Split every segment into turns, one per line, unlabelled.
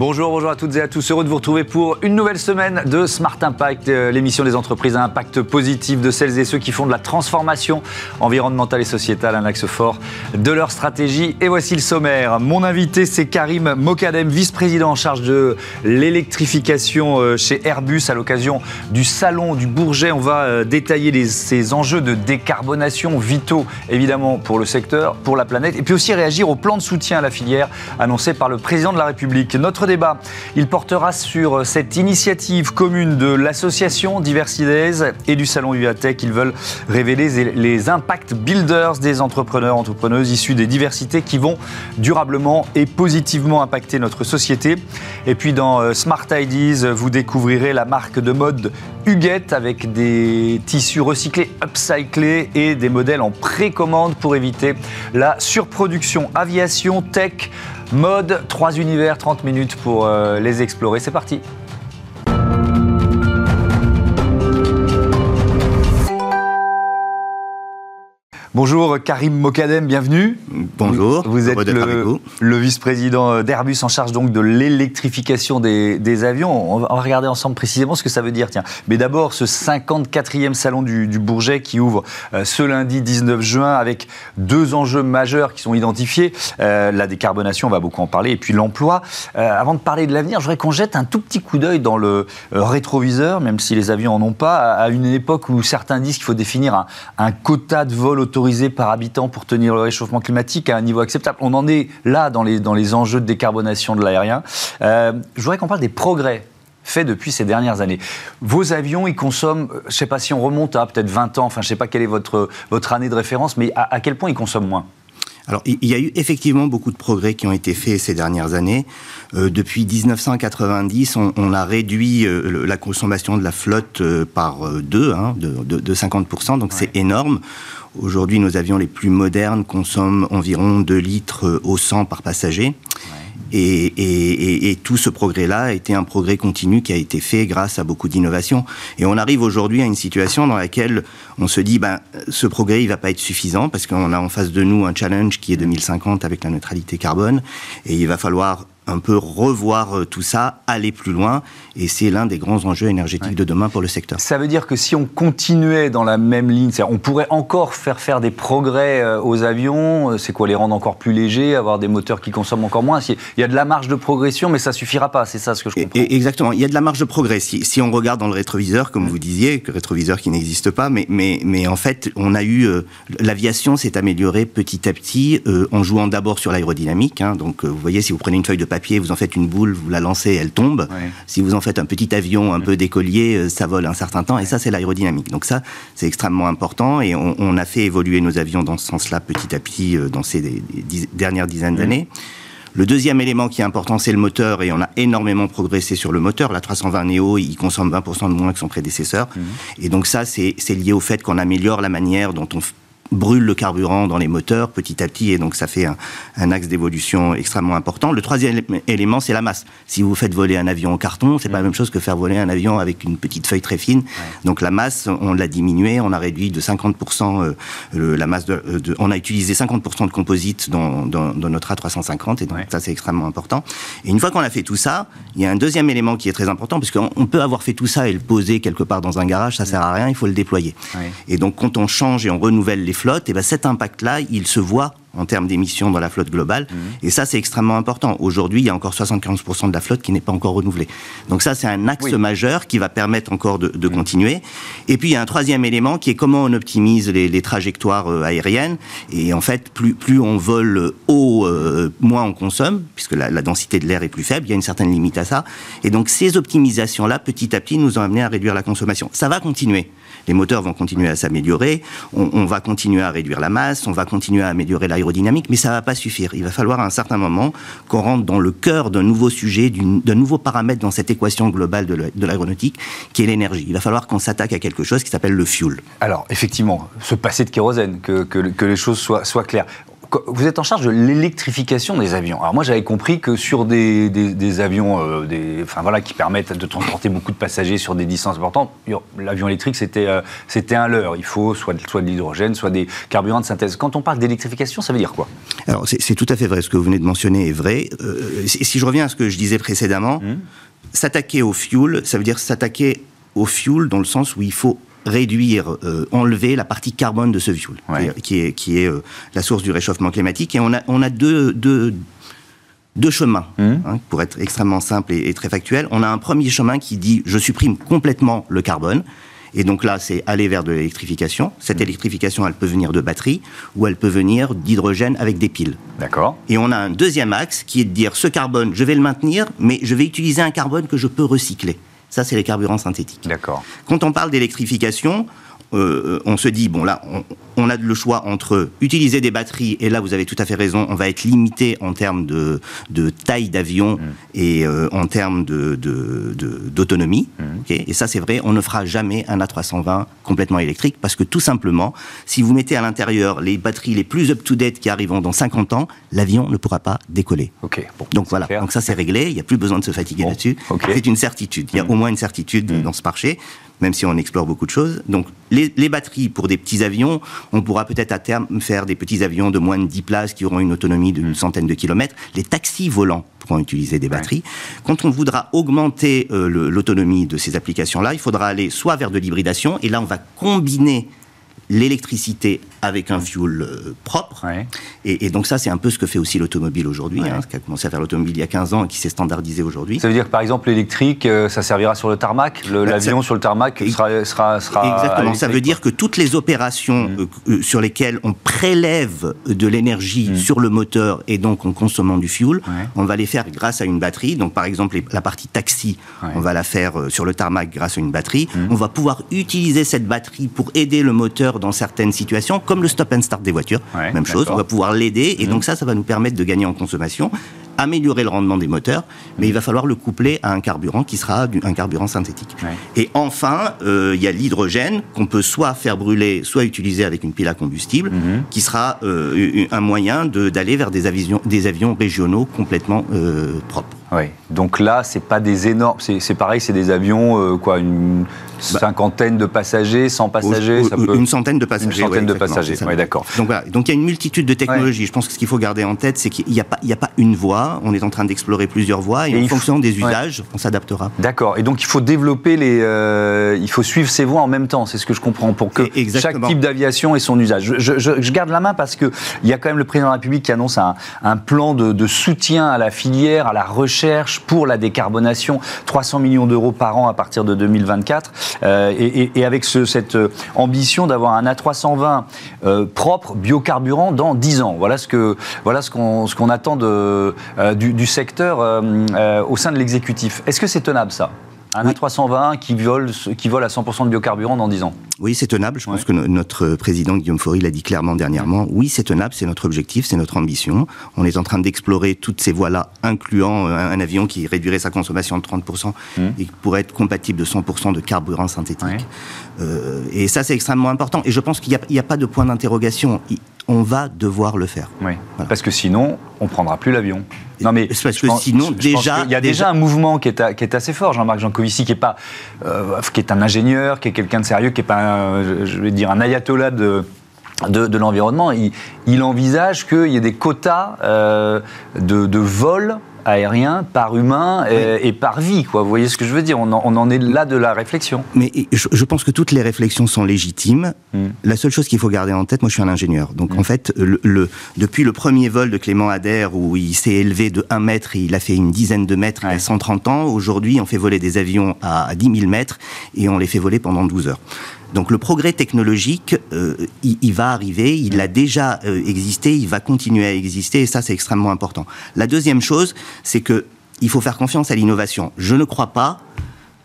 Bonjour, bonjour à toutes et à tous. Heureux de vous retrouver pour une nouvelle semaine de Smart Impact, euh, l'émission des entreprises à impact positif de celles et ceux qui font de la transformation environnementale et sociétale un axe fort de leur stratégie. Et voici le sommaire. Mon invité, c'est Karim Mokadem, vice-président en charge de l'électrification euh, chez Airbus à l'occasion du salon du Bourget. On va euh, détailler ces enjeux de décarbonation vitaux, évidemment, pour le secteur, pour la planète, et puis aussi réagir au plan de soutien à la filière annoncé par le président de la République. Notre débat, il portera sur cette initiative commune de l'association Diversidays et du salon UATEC. Ils veulent révéler les impact builders des entrepreneurs, entrepreneuses issus des diversités qui vont durablement et positivement impacter notre société. Et puis dans euh, Smart Ideas, vous découvrirez la marque de mode Huguette avec des tissus recyclés, upcyclés et des modèles en précommande pour éviter la surproduction. Aviation, tech, Mode, 3 univers, 30 minutes pour euh, les explorer. C'est parti. Bonjour Karim Mokadem, bienvenue.
Bonjour.
Vous êtes le, vice-président d'Airbus en charge donc de l'électrification des, avions. On va regarder ensemble précisément ce que ça veut dire. Tiens, mais d'abord ce 54e salon du, Bourget qui ouvre euh, ce lundi 19 juin avec deux enjeux majeurs qui sont identifiés euh, la décarbonation, on va beaucoup en parler, et puis l'emploi. Euh, avant de parler de l'avenir, je voudrais qu'on jette un tout petit coup d'œil dans le rétroviseur, même si les avions en ont pas, à, une époque où certains disent qu'il faut définir un, un quota de vol autorisé par habitant pour tenir le réchauffement climatique à un niveau acceptable. On en est là dans les, dans les enjeux de décarbonisation de l'aérien. Euh, je voudrais qu'on parle des progrès faits depuis ces dernières années. Vos avions, ils consomment, euh, je ne sais pas si on remonte à peut-être 20 ans, enfin je ne sais pas quelle est votre, votre année de référence, mais à, quel point ils consomment moins?
Alors, il y a eu effectivement beaucoup de progrès qui ont été faits ces dernières années. Euh, depuis 1990, on, a réduit la consommation de la flotte par deux, hein, de, de, 50%, donc c'est énorme. Aujourd'hui, nos avions les plus modernes consomment environ 2 litres au 100 par passager. Et, tout ce progrès-là a été un progrès continu qui a été fait grâce à beaucoup d'innovations. Et on arrive aujourd'hui à une situation dans laquelle on se dit, ben, ce progrès, il va pas être suffisant parce qu'on a en face de nous un challenge qui est 2050 avec la neutralité carbone. Et il va falloir un peu revoir euh, tout ça, aller plus loin, et c'est l'un des grands enjeux énergétiques de demain pour le secteur.
Ça veut dire que si on continuait dans la même ligne, on pourrait encore faire faire des progrès euh, aux avions, euh, c'est quoi les rendre encore plus légers, avoir des moteurs qui consomment encore moins? Il y a de la marge de progression, mais ça suffira pas, c'est ça ce que je comprends.
exactement, il y a de la marge de progrès. Si, on regarde dans le rétroviseur, comme vous disiez, que rétroviseur qui n'existe pas, mais, mais, mais en fait, on a eu... L'aviation s'est améliorée petit à petit en jouant d'abord sur l'aérodynamique. Hein. donc vous voyez, si vous prenez une feuille de papier, vous en faites une boule, vous la lancez, elle tombe. Si vous en faites un petit avion un peu d'écolier, euh, ça vole un certain temps. Et ça, c'est l'aérodynamique. Donc ça, c'est extrêmement important. Et on, a fait évoluer nos avions dans ce sens-là petit à petit euh, dans ces dernières dizaines d'années. Le deuxième élément qui est important, c'est le moteur, et on a énormément progressé sur le moteur. La 320 Neo, il consomme 20% de moins que son prédécesseur. Et donc ça, c'est lié au fait qu'on améliore la manière dont on brûle le carburant dans les moteurs petit à petit, et donc ça fait un, axe d'évolution extrêmement important. Le troisième élément, c'est la masse. Si vous faites voler un avion en carton, c'est pas la même chose que faire voler un avion avec une petite feuille très fine. Donc la masse, on l'a diminué, on a réduit de 50% euh, la masse de, on a utilisé 50% de composite dans, dans, notre A350, et donc ça c'est extrêmement important. Et une fois qu'on a fait tout ça, il y a un deuxième élément qui est très important, parce qu'on peut avoir fait tout ça et le poser quelque part dans un garage, ça sert à rien, il faut le déployer. Et donc quand on change et on renouvelle les flotte, et ben cet impact-là, il se voit en termes d'émissions dans la flotte globale. Mhm. Et ça, c'est extrêmement important. Aujourd'hui, il y a encore 75% de la flotte qui n'est pas encore renouvelée. Donc ça, c'est un axe majeur qui va permettre encore de, mhm. continuer. Et puis, il y a un troisième élément qui est comment on optimise les, trajectoires euh, aériennes. Et en fait, plus, plus on vole haut, euh, moins on consomme, puisque la, la densité de l'air est plus faible. Il y a une certaine limite à ça. Et donc, ces optimisations-là, petit à petit, nous ont amené à réduire la consommation. Ça va continuer les moteurs vont continuer à s'améliorer, on, va continuer à réduire la masse, on va continuer à améliorer l'aérodynamique, mais ça va pas suffire. Il va falloir à un certain moment qu'on rentre dans le cœur d'un nouveau sujet, d'un nouveau paramètre dans cette équation globale de l'aéronautique, qui est l'énergie. Il va falloir qu'on s'attaque à quelque chose qui s'appelle le fuel.
Alors, effectivement, se passer de kérosène, que, que, les choses soient claires vous êtes en charge de l'électrification des avions. Alors moi j'avais compris que sur des, des, avions euh, des, enfin, voilà, qui permettent de transporter beaucoup de passagers sur des distances importantes, l'avion électrique c'était euh, c'était un leurre. Il faut soit, soit de l'hydrogène, soit des carburants de synthèse. Quand on parle d'électrification, ça veut dire quoi?
Alors c'est tout à fait vrai. Ce que vous venez de mentionner est vrai. Euh, si, je reviens à ce que je disais précédemment, mmh. s'attaquer au fuel, ça veut dire s'attaquer au fuel dans le sens où il faut réduire, euh, enlever la partie carbone de ce fuel, qui est, qui est, euh, la source du réchauffement climatique. Et on a, on a deux, deux, deux chemins, mmh. hein, pour être extrêmement simple et, très factuel. On a un premier chemin qui dit je supprime complètement le carbone. Et donc là, c'est aller vers de l'électrification. Cette mmh. électrification, elle peut venir de batteries ou elle peut venir d'hydrogène avec des piles.
D'accord.
Et on a un deuxième axe qui est de dire ce carbone, je vais le maintenir, mais je vais utiliser un carbone que je peux recycler. Ça, c'est les carburants synthétiques.
D'accord.
Quand on parle d'électrification, euh, on se dit, bon là, on, a le choix entre utiliser des batteries, et là vous avez tout à fait raison, on va être limité en termes de, taille d'avion mm. et euh, en termes d'autonomie. De, de, mm. et ça c'est vrai, on ne fera jamais un A320 complètement électrique, parce que tout simplement, si vous mettez à l'intérieur les batteries les plus up-to-date qui arriveront dans 50 ans, l'avion ne pourra pas décoller. Donc voilà, donc ça c'est réglé, il n'y a plus besoin de se fatiguer là-dessus. C'est une certitude, il y a mm. au moins une certitude dans ce marché même si on explore beaucoup de choses. Donc les, batteries pour des petits avions, on pourra peut-être à terme faire des petits avions de moins de 10 places qui auront une autonomie d'une centaine de kilomètres. Les taxis volants pourront utiliser des batteries. Quand on voudra augmenter euh, l'autonomie de ces applications-là, il faudra aller soit vers de l'hybridation, et là on va combiner l'électricité avec un fuel euh, propre. Et, donc ça, c'est un peu ce que fait aussi l'automobile aujourd'hui, hein, ce qui a commencé à faire l'automobile il y a 15 ans et qui s'est standardisé aujourd'hui.
Ça veut dire que par exemple l'électrique, euh, ça servira sur le tarmac bah, L'avion sur le tarmac sera... sera, sera
Exactement, ça veut dire que toutes les opérations mm. euh, sur lesquelles on prélève de l'énergie mm. sur le moteur et donc en consommant du fuel, on va les faire grâce à une batterie. Donc par exemple la partie taxi, on va la faire sur le tarmac grâce à une batterie. Mm. On va pouvoir utiliser cette batterie pour aider le moteur dans certaines situations, comme le stop and start des voitures. Même chose, on va pouvoir l'aider, et mhm. donc ça, ça va nous permettre de gagner en consommation améliorer le rendement des moteurs, mais il va falloir le coupler à un carburant qui sera un carburant synthétique. Et enfin, euh, il y a l'hydrogène qu'on peut soit faire brûler, soit utiliser avec une pile à combustible, mhm. qui sera euh, un moyen d'aller vers des avions, des avions régionaux complètement euh, propres.
Oui. Donc là, c'est pas des énormes. C'est pareil, c'est des avions, quoi, une bah, cinquantaine de passagers, 100 passagers,
ça peut... Une centaine de passagers.
Une centaine de passagers. Oui, d'accord.
Donc voilà. Donc il y a une multitude de technologies. Je pense que ce qu'il faut garder en tête, c'est qu'il n'y a pas, il a pas une voie on est en train d'explorer plusieurs voies et, en fonction des usages, on s'adaptera.
D'accord. Et donc il faut développer les, euh, il faut suivre ces voies en même temps. C'est ce que je comprends pour que chaque type d'aviation ait son usage. Je, garde la main parce que il y a quand même le président de la République qui annonce un, plan de, soutien à la filière, à la recherche pour la décarbonation, 300 millions d'euros par an à partir de 2024, euh, et, avec cette euh, ambition d'avoir un A320 propre biocarburant dans 10 ans. Voilà ce voilà qu'on attend de euh, du, secteur euh, euh, au sein de l'exécutif. Est-ce que c'est tenable ça? Un A320 qui vole, qui vole à 100% de biocarburant dans 10 ans
Oui, c'est tenable. Je pense que notre président Guillaume Faury l'a dit clairement dernièrement. Oui, c'est tenable, c'est notre objectif, c'est notre ambition. On est en train d'explorer toutes ces voies-là, incluant un, avion qui réduirait sa consommation de 30% mmh. et qui pourrait être compatible de 100% de carburant synthétique. et ça, c'est extrêmement important. Et je pense qu'il n'y a, a, pas de point d'interrogation on va devoir le faire.
Oui. Parce que sinon, on ne prendra plus l'avion.
Non mais parce que sinon déjà
il y a déjà, un mouvement qui est, qui est assez fort. Jean-Marc Jancovici qui est pas euh, qui est un ingénieur, qui est quelqu'un de sérieux, qui est pas je vais dire un ayatollah de de, l'environnement, il, envisage qu'il y ait des quotas euh, de, de vol aérien par humain et, par vie. Quoi. Vous voyez ce que je veux dire? On en, est là de la réflexion.
Mais je, pense que toutes les réflexions sont légitimes. Hmm. La seule chose qu'il faut garder en tête, moi je suis un ingénieur. Donc en hmm. fait, le, depuis le premier vol de Clément Adair, où il s'est élevé de 1 mètre et il a fait une dizaine de mètres à 130 ans, aujourd'hui on fait voler des avions à 10 000 mètres et on les fait voler pendant 12 heures. Donc le progrès technologique, euh, il, va arriver, il a déjà euh, existé, il va continuer à exister, et ça c'est extrêmement important. La deuxième chose, c'est que il faut faire confiance à l'innovation. Je ne crois pas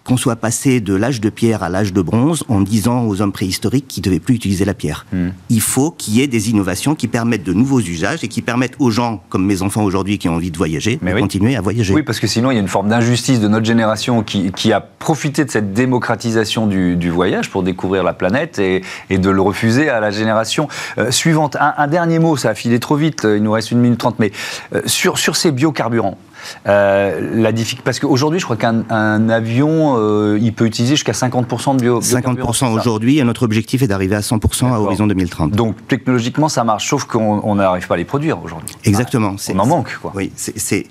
qu'on soit passé de l'âge de pierre à l'âge de bronze en disant aux hommes préhistoriques qu'ils ne devaient plus utiliser la pierre. Hmm. Il faut qu'il y ait des innovations qui permettent de nouveaux usages et qui permettent aux gens, comme mes enfants aujourd'hui qui ont envie de voyager, de continuer à voyager.
Oui, parce que sinon il y a une forme d'injustice de notre génération qui, a profité de cette démocratisation du, voyage pour découvrir la planète et, de le refuser à la génération euh, suivante. Un, dernier mot, ça a filé trop vite, il nous reste une minute trente, mais euh, sur, sur ces biocarburants. Euh, la parce qu'aujourd'hui, je crois qu'un avion, euh, il peut utiliser jusqu'à 50% de bio.
50% aujourd'hui, et notre objectif est d'arriver à 100% à horizon 2030.
Donc technologiquement, ça marche, sauf qu'on n'arrive pas à les produire aujourd'hui.
Exactement.
on en manque, quoi.
Oui, c'est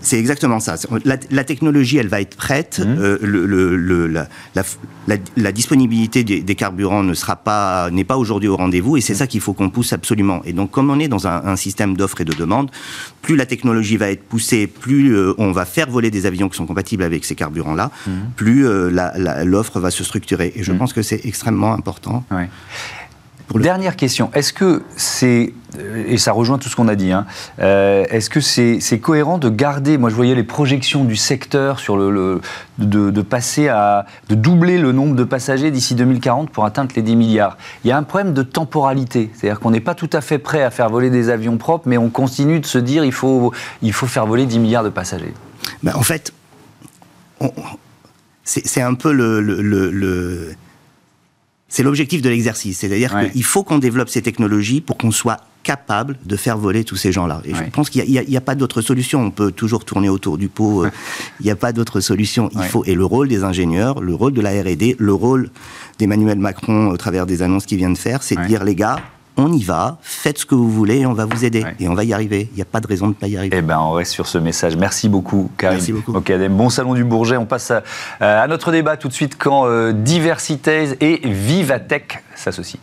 c'est exactement ça. La, technologie, elle va être prête. Mmh. Euh, le, la, disponibilité des, carburants ne sera pas n'est pas aujourd'hui au rendez-vous, et c'est mmh. ça qu'il faut qu'on pousse absolument. Et donc, comme on est dans un, système d'offres et de demandes, plus la technologie va être poussée, plus euh, on va faire voler des avions qui sont compatibles avec ces carburants-là, mmh. plus euh, l'offre va se structurer. Et je pense que c'est extrêmement important.
Dernière question, est-ce que c'est, et ça rejoint tout ce qu'on a dit, hein, euh, est-ce que c'est cohérent de garder, moi je voyais les projections du secteur sur le, de, passer à, de doubler le nombre de passagers d'ici 2040 pour atteindre les 10 milliards? Il y a un problème de temporalité, c'est-à-dire qu'on n'est pas tout à fait prêt à faire voler des avions propres, mais on continue de se dire il faut, il faut faire voler 10 milliards de passagers.
Ben, en fait, c'est un peu le c'est l'objectif de l'exercice. C'est-à-dire qu'il faut qu'on développe ces technologies pour qu'on soit capable de faire voler tous ces gens-là. Et je pense qu'il n'y a, pas d'autre solution. On peut toujours tourner autour du pot. Euh, il n'y a pas d'autre solution. Il faut et le rôle des ingénieurs, le rôle de la R&D, le rôle d'Emmanuel Macron au travers des annonces qu'il vient de faire, c'est de dire les gars, on y va, faites ce que vous voulez, on va vous aider. Et on va y arriver. Il n'y a pas de raison de ne pas y arriver.
Eh ben, on reste sur ce message. Merci beaucoup, Karim.
Merci beaucoup.
bon salon du Bourget. On passe à, notre débat tout de suite quand euh, Diversités et Vivatech s'associent.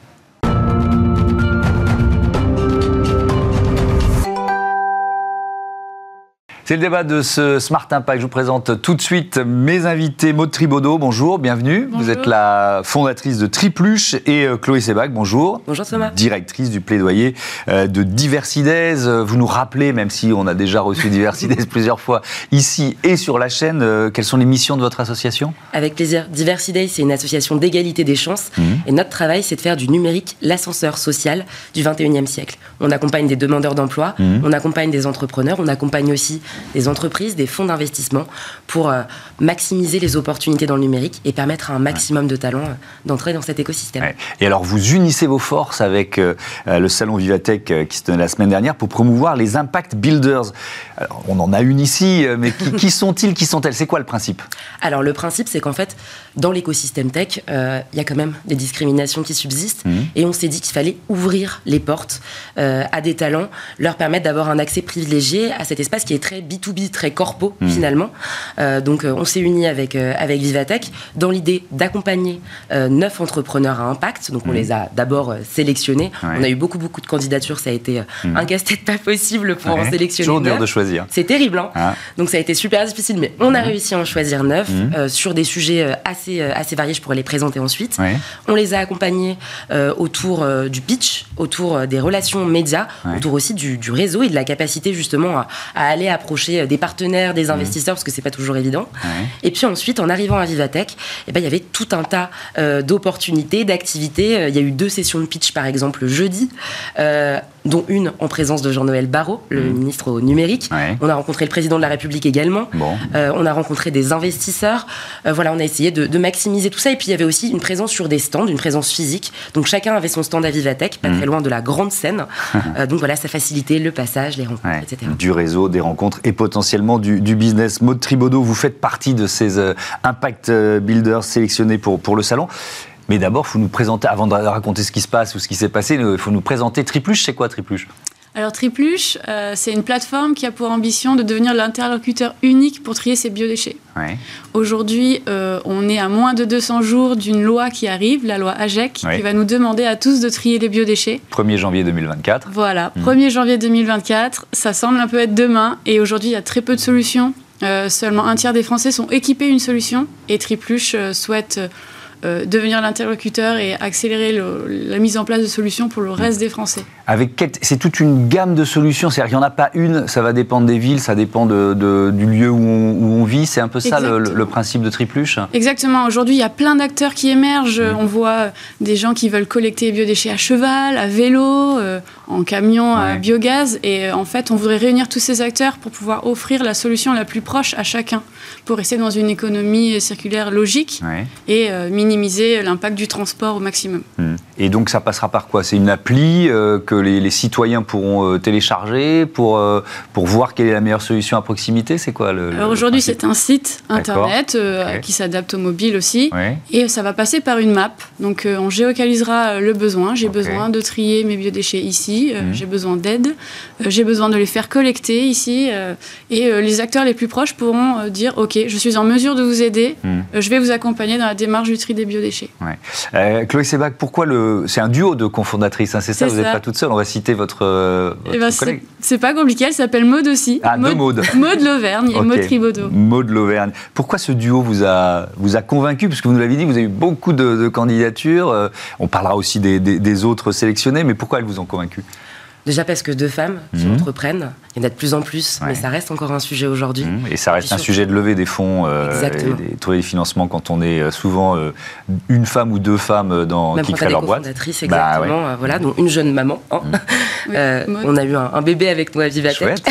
C'est le débat de ce Smart Impact. Je vous présente tout de suite mes invités. Maud Tribaudot, bonjour, bienvenue. Vous êtes la fondatrice de Tripluche et euh, Chloé Sebac, bonjour.
Bonjour Thomas.
Directrice du plaidoyer euh, de Diversides. Vous nous rappelez, même si on a déjà reçu Diversides plusieurs fois ici et sur la chaîne, euh, quelles sont les missions de votre association?
Avec plaisir. Diversides, c'est une association d'égalité des chances. Mmh. Et notre travail, c'est de faire du numérique l'ascenseur social du 21e siècle. On accompagne des demandeurs d'emploi, mmh. on accompagne des entrepreneurs, on accompagne aussi des entreprises, des fonds d'investissement pour euh, maximiser les opportunités dans le numérique et permettre à un maximum de talents euh, d'entrer dans cet écosystème.
Et alors, vous unissez vos forces avec euh, le salon Vivatech qui se tenait la semaine dernière pour promouvoir les Impact Builders. Alors, on en a une ici, mais qui, sont-ils, qui sont-elles? C'est quoi le principe?
Alors, le principe, c'est qu'en fait, dans l'écosystème tech, il y a quand même des discriminations qui subsistent mmh. et on s'est dit qu'il fallait ouvrir les portes à des talents, leur permettre d'avoir un accès privilégié à cet espace qui est très B2B, très corpo hmm. finalement. Euh, donc euh, on s'est unis avec, euh, avec Vivatech dans l'idée d'accompagner neuf entrepreneurs à impact. Donc on hmm. les a d'abord sélectionnés. On a eu beaucoup beaucoup de candidatures, ça a été hmm. un casse-tête pas possible pour en sélectionner
Toujours dur de choisir.
C'est terrible. Hein. Ah. Donc ça a été super difficile, mais on a réussi à en choisir neuf sur des sujets assez, assez variés. Je pourrais les présenter ensuite. On les a accompagnés autour du pitch, autour des relations médias, autour aussi du, du, réseau et de la capacité justement à, à aller approcher euh, des partenaires, des mmh. investisseurs, parce que c'est pas toujours évident. Et puis ensuite, en arrivant à Vivatech, eh ben, il y avait tout un tas euh, d'opportunités, d'activités. Euh, il y a eu deux sessions de pitch, par exemple, jeudi dont une en présence de Jean-Noël Barrot, le mmh. ministre au numérique. On a rencontré le président de la République également. Euh, on a rencontré des investisseurs. Euh, voilà, on a essayé de, maximiser tout ça. Et puis il y avait aussi une présence sur des stands, une présence physique. Donc chacun avait son stand à Vivatech, pas très mmh. loin de la grande scène. Euh, donc voilà, ça facilitait le passage, les rencontres, etc.
Du réseau, des rencontres et potentiellement du, business. Maud Tribodo, vous faites partie de ces impact builders sélectionnés pour, pour le salon. Mais d'abord, faut nous présenter, avant de raconter ce qui se passe ou ce qui s'est passé, il faut nous présenter Tripluche. C'est quoi Tripluche?
Alors Tripluche, euh, c'est une plateforme qui a pour ambition de devenir l'interlocuteur unique pour trier ses biodéchets. Aujourd'hui, euh, on est à moins de 200 jours d'une loi qui arrive, la loi AGEC, qui va nous demander à tous de trier les biodéchets.
1er janvier 2024.
Voilà, 1er hmm. janvier 2024, ça semble un peu être demain, et aujourd'hui, il y a très peu de solutions. Euh, seulement un tiers des Français sont équipés d'une solution, et Tripluche souhaite devenir l'interlocuteur et accélérer la mise en place de solutions pour le reste des Français.
Avec c'est toute une gamme de solutions, c'est-à-dire qu'il n'y en a pas une, ça va dépendre des villes, ça dépend de, du lieu où on, vit, c'est un peu ça le, principe de Tripluche
Exactement, aujourd'hui il y a plein d'acteurs qui émergent, on voit des gens qui veulent collecter les biodéchets à cheval, à vélo, en camion à biogaz, et en fait on voudrait réunir tous ces acteurs pour pouvoir offrir la solution la plus proche à chacun, pour rester dans une économie circulaire logique. Et euh, minimiser l'impact du transport au maximum.
Hmm. Et donc ça passera par quoi? C'est une appli euh, que les, citoyens pourront euh, télécharger pour, pour voir quelle est la meilleure solution à proximité? C'est quoi le,
Alors aujourd'hui c'est un site internet qui s'adapte au mobile aussi, et ça va passer par une map. Donc on géocalisera le besoin. J'ai besoin de trier mes biodéchets ici, hmm. j'ai besoin d'aide, j'ai besoin de les faire collecter ici, et les acteurs les plus proches pourront dire ok, je suis en mesure de vous aider, euh, je vais vous accompagner dans la démarche du tri des biodéchets.
Euh, Chloé Sebac, pourquoi le. C'est un duo de cofondatrices, hein, c'est ça Vous n'êtes pas toute seule, on va citer votre, euh,
eh ben, C'est pas compliqué, elle s'appelle Maude aussi.
Ah, Maud.
Maude. Maude Lauvergne et Maude Tribaudot.
Maude Lauvergne. Pourquoi ce duo vous a, vous a convaincu? Parce que vous nous l'avez dit, vous avez eu beaucoup de, candidatures. on parlera aussi des, des, autres sélectionnés, mais pourquoi elles vous ont convaincu?
Déjà parce que deux femmes qui mhm. entreprennent, il y en a de plus en plus, mais ça reste encore un sujet aujourd'hui. Mhm.
Et ça reste un sujet de lever des fonds, euh, et trouver des financements quand on est euh, souvent euh, une femme ou deux femmes dans, qui créent leur boîte. Bah
exactement. voilà, donc une jeune maman. Hein. Mhm. on a eu un, bébé avec nous à Vivatech.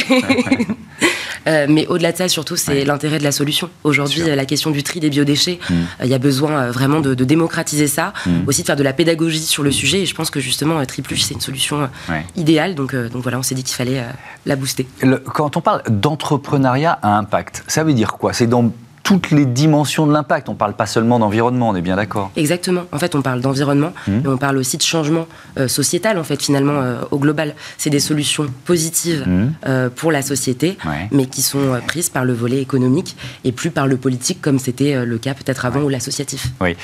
Euh, mais au-delà de ça, surtout, c'est l'intérêt de la solution. Aujourd'hui, la question du tri des biodéchets, mm. euh, il y a besoin euh, vraiment de, démocratiser ça, mm. aussi de faire de la pédagogie sur le sujet. Et je pense que justement, Tripluche, c'est une solution idéale. Donc, donc voilà, on s'est dit qu'il fallait la booster.
quand on parle d'entrepreneuriat à impact, ça veut dire quoi? C'est dans toutes les dimensions de l'impact. On ne parle pas seulement d'environnement, on est bien d'accord
Exactement. En fait, on parle d'environnement, mmh. mais on parle aussi de changement euh, sociétal, en fait, finalement, euh, au global. C'est des solutions positives mmh. euh, pour la société, mais qui sont prises par le volet économique et plus par le politique, comme c'était le cas peut-être avant, ou l'associatif.
Oui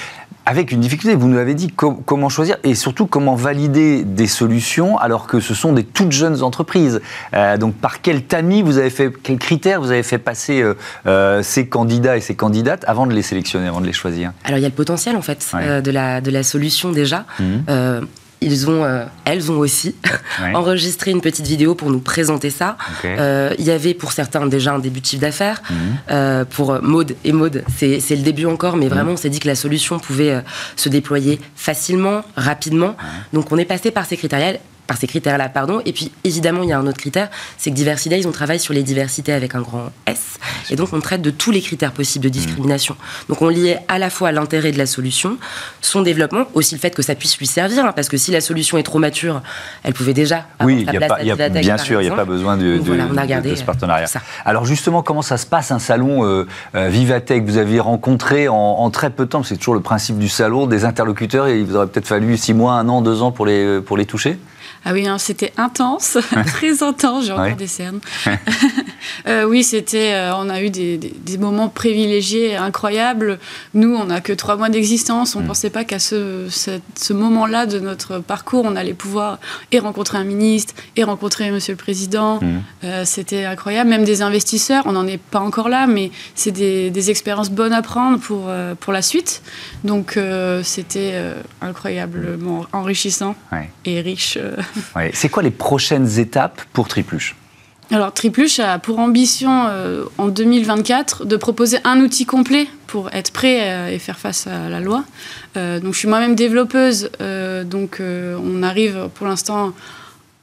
avec une difficulté. Vous nous avez dit comment choisir et surtout comment valider des solutions alors que ce sont des toutes jeunes entreprises. Euh, donc par quel tamis vous avez fait, quels critères vous avez fait passer euh, euh, ces candidats et ces candidates avant de les sélectionner, avant de les choisir?
Alors il y a le potentiel en fait de, la, de la solution déjà. Mmh ils ont, euh, elles ont aussi enregistré une petite vidéo pour nous présenter ça. Euh, il y avait pour certains déjà un début de chiffre d'affaires. Mhm. Euh, pour Maude et Maude, c'est le début encore, mais mhm. vraiment, on s'est dit que la solution pouvait se déployer facilement, rapidement. Donc, on est passé par ces critères par ces critères-là, pardon. Et puis, évidemment, il y a un autre critère, c'est que Diversité, ils ont travaillé sur les diversités avec un grand S. Et donc, on traite de tous les critères possibles de discrimination. Donc, on liait à la fois l'intérêt de la solution, son développement, aussi le fait que ça puisse lui servir, hein, parce que si la solution est trop mature, elle pouvait déjà
avoir oui, sa place y a, Bien sûr, il n'y a pas besoin de, ce partenariat. Alors, justement, comment ça se passe un salon euh, euh, Vivatech Vous avez rencontré en, très peu de temps, c'est toujours le principe du salon, des interlocuteurs, et il vous aurait peut-être fallu six mois, un an, deux ans pour les, pour les toucher?
Ah oui, hein, c'était intense, très intense, j'ai encore des cernes. Euh, oui, c'était, euh, on a eu des, moments privilégiés, incroyables. Nous, on n'a que trois mois d'existence, on ne mm. pensait pas qu'à ce, ce moment-là de notre parcours, on allait pouvoir et rencontrer un ministre, et rencontrer Monsieur le Président. Mm. Euh, c'était incroyable, même des investisseurs, on n'en est pas encore là, mais c'est des, expériences bonnes à prendre pour, pour la suite. Donc c'était incroyablement enrichissant et riche.
C'est quoi les prochaines étapes pour Tripluche
alors, Tripluche a pour ambition euh, en 2024 de proposer un outil complet pour être prêt euh, et faire face à la loi. Euh, donc, je suis moi-même développeuse, donc on arrive pour l'instant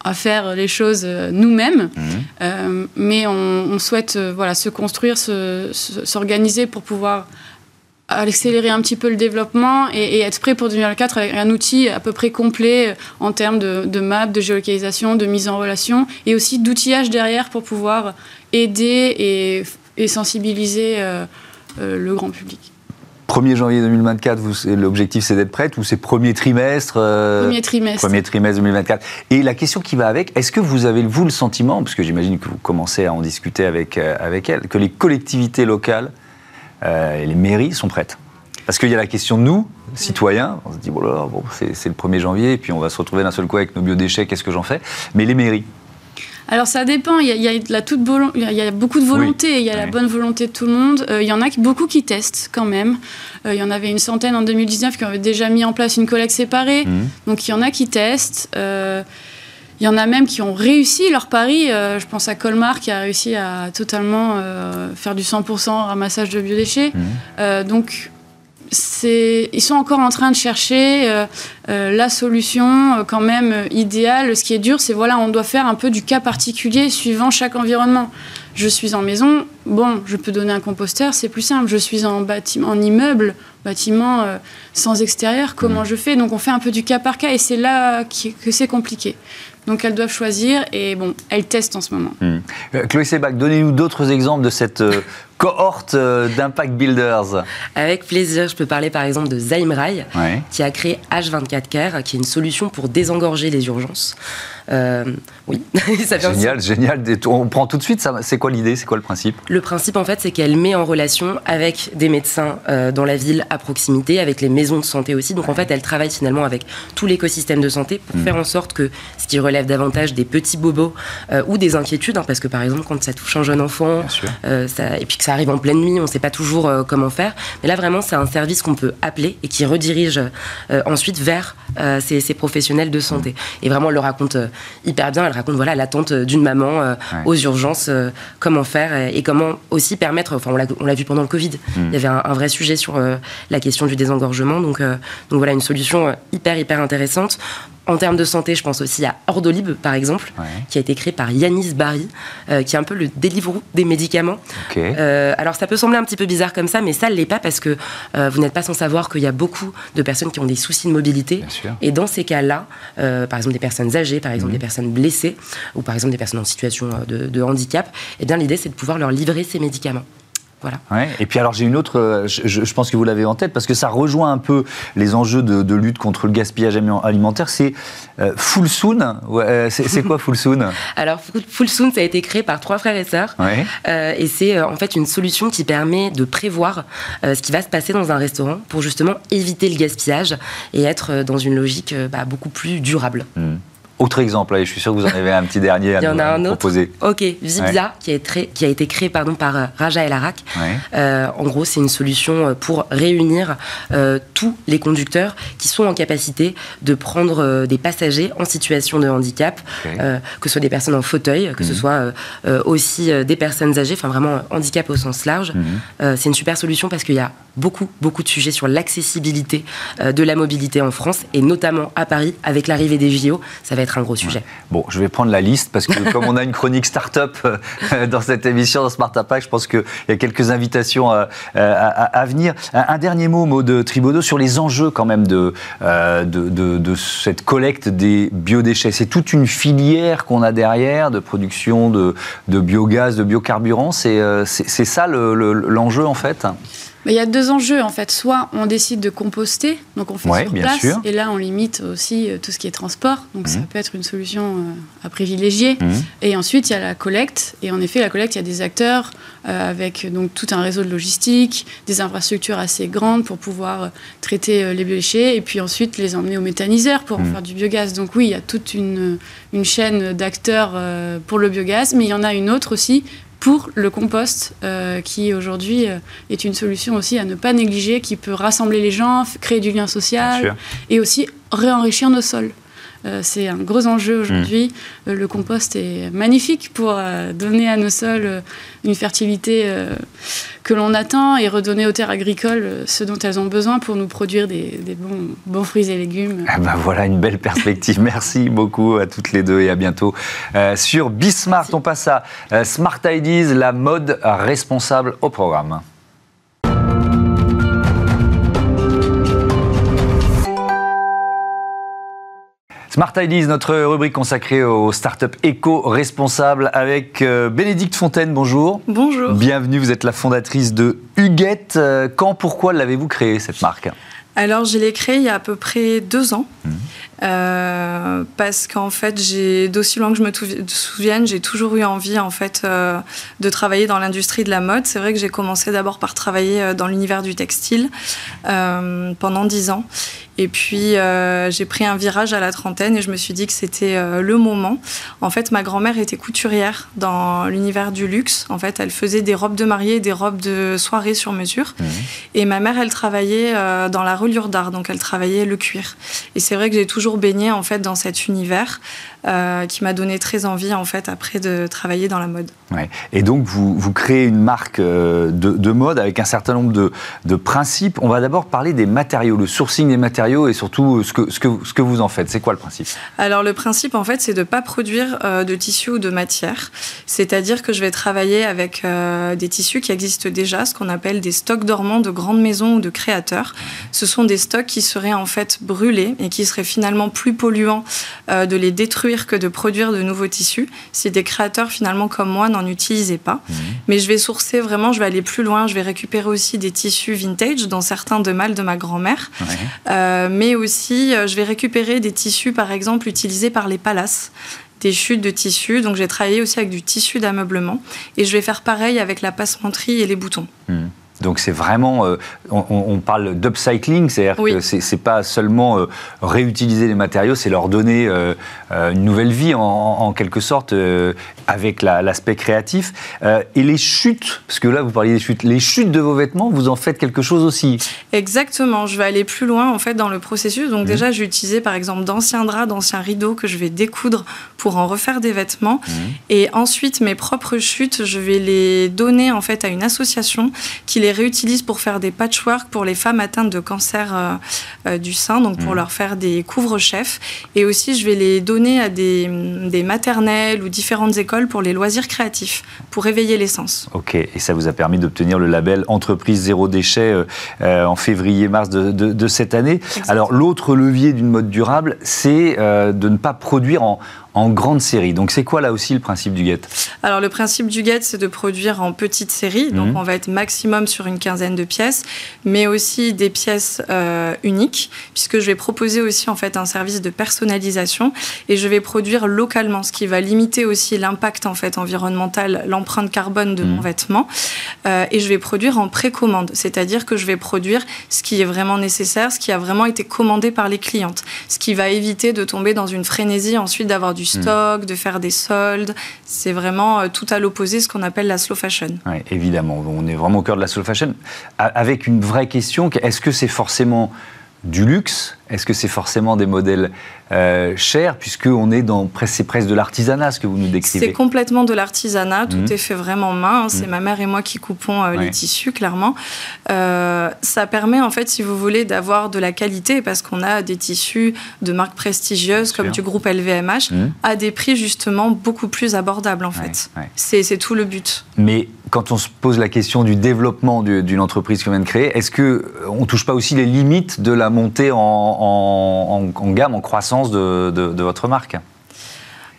à faire les choses nous-mêmes, mmh. mais on, souhaite voilà, se construire, s'organiser pour pouvoir accélérer un petit peu le développement et, être prêt pour 2024 avec un outil à peu près complet euh, en termes de, de map, de géolocalisation, de mise en relation et aussi d'outillage derrière pour pouvoir aider et, sensibiliser euh, euh, le grand public.
1er janvier 2024, l'objectif c'est d'être prête ou c'est premier trimestre
Premier trimestre.
Premier trimestre 2024. Et la question qui va avec, est-ce que vous avez, vous, le sentiment, parce que j'imagine que vous commencez à en discuter avec, avec elle, que les collectivités locales euh, les mairies sont prêtes. Parce qu'il y a la question de nous, citoyens, on se dit, bon, bon c'est le 1er janvier, et puis on va se retrouver d'un seul coup avec nos biodéchets, qu'est-ce que j'en fais? Mais les mairies
Alors ça dépend, il y a, la toute il y a beaucoup de volonté, il y a la bonne volonté de tout le monde. il y en a beaucoup qui testent quand même. il y en avait une centaine en 2019 qui avaient déjà mis en place une collecte séparée. Mmh. Donc il y en a qui testent. Il y en a même qui ont réussi leur pari. Euh, je pense à Colmar qui a réussi à totalement euh, faire du 100% ramassage de biodéchets. Mmh. Euh, donc, ils sont encore en train de chercher la solution quand même idéale. Ce qui est dur, c'est voilà, on doit faire un peu du cas particulier suivant chaque environnement. Je suis en maison, bon, je peux donner un composteur, c'est plus simple. Je suis en bâtiment, en immeuble, bâtiment sans extérieur, comment mmh. je fais? Donc on fait un peu du cas par cas et c'est là que c'est compliqué. Donc elles doivent choisir et bon, elles testent en ce moment. Hmm.
Euh, Chloé Sebac, donnez-nous d'autres exemples de cette euh, cohorte euh, d'Impact Builders
Avec plaisir, je peux parler par exemple de Zaimrai, qui a créé H24 Care, qui est une solution pour désengorger les urgences.
Euh, oui, ça Génial, génial. On prend tout de suite, c'est quoi l'idée C'est quoi le principe?
Le principe, en fait, c'est qu'elle met en relation avec des médecins euh, dans la ville à proximité, avec les maisons de santé aussi. Donc, en fait, elle travaille finalement avec tout l'écosystème de santé pour hmm. faire en sorte que ce qui relève davantage des petits bobos ou des inquiétudes, hein, parce que par exemple, quand ça touche un jeune enfant, ça, et puis que ça arrive en pleine nuit, on ne sait pas toujours euh, comment faire. Mais là, vraiment, c'est un service qu'on peut appeler et qui redirige euh, ensuite vers euh, ces, professionnels de santé. Et vraiment, elle le raconte hyper bien. Elle raconte voilà l'attente d'une maman aux urgences, comment faire et, comment aussi permettre. Enfin, on l'a vu pendant le Covid. Mm. Il y avait un, vrai sujet sur la question du désengorgement. Donc, donc voilà, une solution hyper hyper intéressante. En termes de santé, je pense aussi à Ordolib, par exemple, qui a été créé par Yanis Barry, euh, qui est un peu le Deliveroo des médicaments. Euh, alors, ça peut sembler un petit peu bizarre comme ça, mais ça ne l'est pas parce que euh, vous n'êtes pas sans savoir qu'il y a beaucoup de personnes qui ont des soucis de mobilité. Et dans ces cas-là, par exemple des personnes âgées, par exemple mhm. des personnes blessées, ou par exemple des personnes en situation de, de handicap, eh bien l'idée c'est de pouvoir leur livrer ces médicaments. Voilà.
Et puis alors j'ai une autre, euh, je, pense que vous l'avez en tête, parce que ça rejoint un peu les enjeux de, lutte contre le gaspillage alimentaire, c'est euh, Full Soon. Euh, c'est quoi Full Soon
Alors Full Soon, ça a été créé par trois frères et sœurs, et c'est en fait une solution qui permet de prévoir ce qui va se passer dans un restaurant pour justement éviter le gaspillage et être dans une logique bah, beaucoup plus durable.
Hmm. Autre exemple, je suis sûr que vous en avez un petit dernier à
Il y en
a
un
proposer.
Ok, Vibza, qui, est qui, a été créé pardon, par euh, Raja El Arak. Euh, en gros, c'est une solution euh, pour réunir tous les conducteurs qui sont en capacité de prendre des passagers en situation de handicap, que ce soit des personnes en fauteuil, que ce mhm. soit aussi des personnes âgées, enfin vraiment handicap au sens large. Mhm. c'est une super solution parce qu'il y a beaucoup, beaucoup de sujets sur l'accessibilité de la mobilité en France et notamment à Paris avec l'arrivée des JO. Ça va être un gros sujet.
Bon, je vais prendre la liste parce que comme on a une chronique start-up euh, dans cette émission, dans Smart Impact, je pense qu'il y a quelques invitations euh, à, venir. Un, dernier mot, mot de Tribodo, sur les enjeux quand même de, euh, de, de, cette collecte des biodéchets. C'est toute une filière qu'on a derrière de production de, de biogaz, de biocarburants. C'est ça l'enjeu en fait?
Il y a deux enjeux en fait. Soit on décide de composter, donc on fait sur place, et là on limite aussi euh, tout ce qui est transport, donc ça mhm. peut être une solution euh, à privilégier. Mhm. Et ensuite il y a la collecte, et en effet la collecte, il y a des acteurs euh, avec donc tout un réseau de logistique, des infrastructures assez grandes pour pouvoir traiter les biodéchets, et puis ensuite les emmener au méthaniseur pour en mhm. faire du biogaz. Donc oui, il y a toute une, une chaîne d'acteurs pour le biogaz, mais il y en a une autre aussi pour le compost, euh, qui aujourd'hui euh, est une solution aussi à ne pas négliger, qui peut rassembler les gens, créer du lien social et aussi réenrichir nos sols. Euh, c'est un gros enjeu aujourd'hui. Hmm. Euh, le compost est magnifique pour euh, donner à nos sols une fertilité que l'on attend et redonner aux terres agricoles ce dont elles ont besoin pour nous produire des, bons, bons, fruits et légumes.
Ah bah voilà une belle perspective. Merci beaucoup à toutes les deux et à bientôt. sur Bismart, on passe à Smart Ideas, la mode responsable au programme. Smart Ideas, notre rubrique consacrée aux startups éco-responsables avec euh, Bénédicte Fontaine. Bonjour.
Bonjour.
Bienvenue, vous êtes la fondatrice de Huguette. Euh, quand, pourquoi l'avez-vous créée cette marque?
Alors, je l'ai créé il y a à peu près deux ans. Mmh. Euh, parce qu'en fait, j'ai d'aussi loin que je me souvienne, j'ai toujours eu envie en fait euh, de travailler dans l'industrie de la mode. C'est vrai que j'ai commencé d'abord par travailler dans l'univers du textile pendant dix ans, et puis j'ai pris un virage à la trentaine et je me suis dit que c'était le moment. En fait, ma grand-mère était couturière dans l'univers du luxe. En fait, elle faisait des robes de mariée, des robes de soirée sur mesure. Mmh. Et ma mère, elle travaillait dans la reliure d'art, donc elle travaillait le cuir. Et c'est vrai que j'ai toujours baigné en fait dans cet univers euh, qui m'a donné très envie en fait après de travailler dans la mode.
Et donc vous, vous, créez une marque euh, de, mode avec un certain nombre de, de principes. On va d'abord parler des matériaux, le sourcing des matériaux et surtout euh, ce que, ce que, ce que vous en faites. C'est quoi le principe?
Alors le principe en fait c'est de ne pas produire de tissus ou de matière. C'est-à-dire que je vais travailler avec des tissus qui existent déjà, ce qu'on appelle des stocks dormants de grandes maisons ou de créateurs. Ce sont des stocks qui seraient en fait brûlés et qui seraient finalement plus polluants de les détruire que de produire de nouveaux tissus si des créateurs finalement comme moi n'en utilisaient pas. Mhm. Mais je vais sourcer vraiment, je vais aller plus loin, je vais récupérer aussi des tissus vintage, dont certains de mal de ma grand-mère, euh, mais aussi euh, je vais récupérer des tissus par exemple utilisés par les palaces des chutes de tissus. Donc j'ai travaillé aussi avec du tissu d'ameublement et je vais faire pareil avec la passementerie et les boutons. Mhm.
Donc c'est vraiment, euh, on, parle d'upcycling, c'est-à-dire que c'est pas seulement euh, réutiliser les matériaux, c'est leur donner euh, une nouvelle vie en, quelque sorte avec l'aspect créatif. et les chutes, parce que là vous parliez des chutes, les chutes de vos vêtements, vous en faites quelque chose aussi.
Exactement, je vais aller plus loin en fait dans le processus. Donc mmh. déjà j'ai utilisé par exemple d'anciens draps, d'anciens rideaux que je vais découdre pour en refaire des vêtements. Mmh. Et ensuite mes propres chutes, je vais les donner en fait à une association qui les réutilise pour faire des patchwork pour les femmes atteintes de cancer euh, euh, du sein, donc pour mmh. leur faire des couvre-chefs. Et aussi, je vais les donner à des, des, maternelles ou différentes écoles pour les loisirs créatifs, pour éveiller l'essence.
Ok, et ça vous a permis d'obtenir le label Entreprise Zéro Déchet euh, en février-mars de, de, cette année. Alors, l'autre levier d'une mode durable, c'est de ne pas produire en, en grande série. Donc c'est quoi là aussi le principe du GET?
Alors le principe du GET, c'est de produire en petite série. Donc mhm. on va être maximum sur une quinzaine de pièces, mais aussi des pièces euh, uniques, puisque je vais proposer aussi en fait un service de personnalisation et je vais produire localement, ce qui va limiter aussi l'impact en fait environnemental, l'empreinte carbone de mon mhm. vêtement. Euh, et je vais produire en précommande, c'est-à-dire que je vais produire ce qui est vraiment nécessaire, ce qui a vraiment été commandé par les clientes, ce qui va éviter de tomber dans une frénésie ensuite d'avoir du du hmm. stock, de faire des soldes. C'est vraiment euh, tout à l'opposé ce qu'on appelle la slow fashion.
Oui, évidemment, on est vraiment au cœur de la slow fashion. Avec une vraie question, est-ce que c'est forcément du luxe Est-ce que c'est forcément des modèles euh, chers Puisque on est dans c'est presque de l'artisanat, ce que vous nous décrivez?
C'est complètement de l'artisanat. Tout mmh. est fait vraiment main. C'est mmh. ma mère et moi qui coupons euh, les tissus, clairement. Euh, ça permet en fait, si vous voulez, d'avoir de la qualité parce qu'on a des tissus de marques prestigieuses comme du groupe LVMH mmh. à des prix justement beaucoup plus abordables en fait. C'est tout le but.
Mais quand on se pose la question du développement d'une entreprise qu'on vient de créer, est-ce que on touche pas aussi les limites de la montée en, gamme, en croissance de votre marque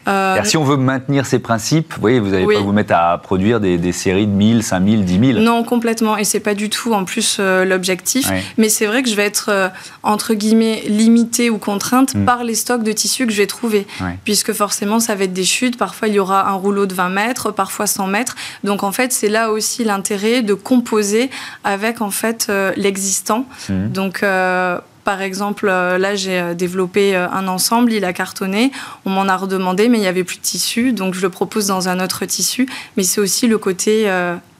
euh, si on veut maintenir ces principes, vous voyez, vous n'allez pas vous mettre à produire des, séries de 1000, 5000, 10 000.
Non, complètement. Et c'est pas du tout en plus euh, l'objectif. Mais c'est vrai que je vais être, euh, entre guillemets, limitée ou contrainte mm. par les stocks de tissus que je vais trouver. Puisque forcément, ça va être des chutes. Parfois, il y aura un rouleau de 20 mètres, parfois 100 mètres. Donc, en fait, c'est là aussi l'intérêt de composer avec, en fait, l'existant. Mm. Donc, par exemple, euh, là, j'ai euh, développé euh, un ensemble, il a cartonné, on m'en a redemandé, mais il n'y avait plus de tissu, donc je le propose dans un autre tissu. Mais c'est aussi le côté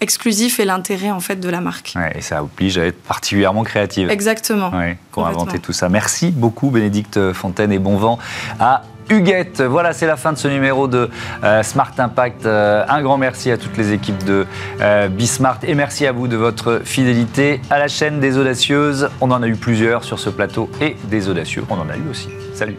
exclusif et l'intérêt en fait de la marque.
et ça oblige à être particulièrement créative.
Exactement.
Ouais, pour inventer tout ça. Merci beaucoup, Bénédicte Fontaine, et bon vent à Huguette. Voilà, c'est la fin de ce numéro de euh, Smart Impact. Euh, un grand merci à toutes les équipes de euh, Bismart et merci à vous de votre fidélité à la chaîne des audacieuses. On en a eu plusieurs sur ce plateau et des audacieux, on en a eu aussi. Salut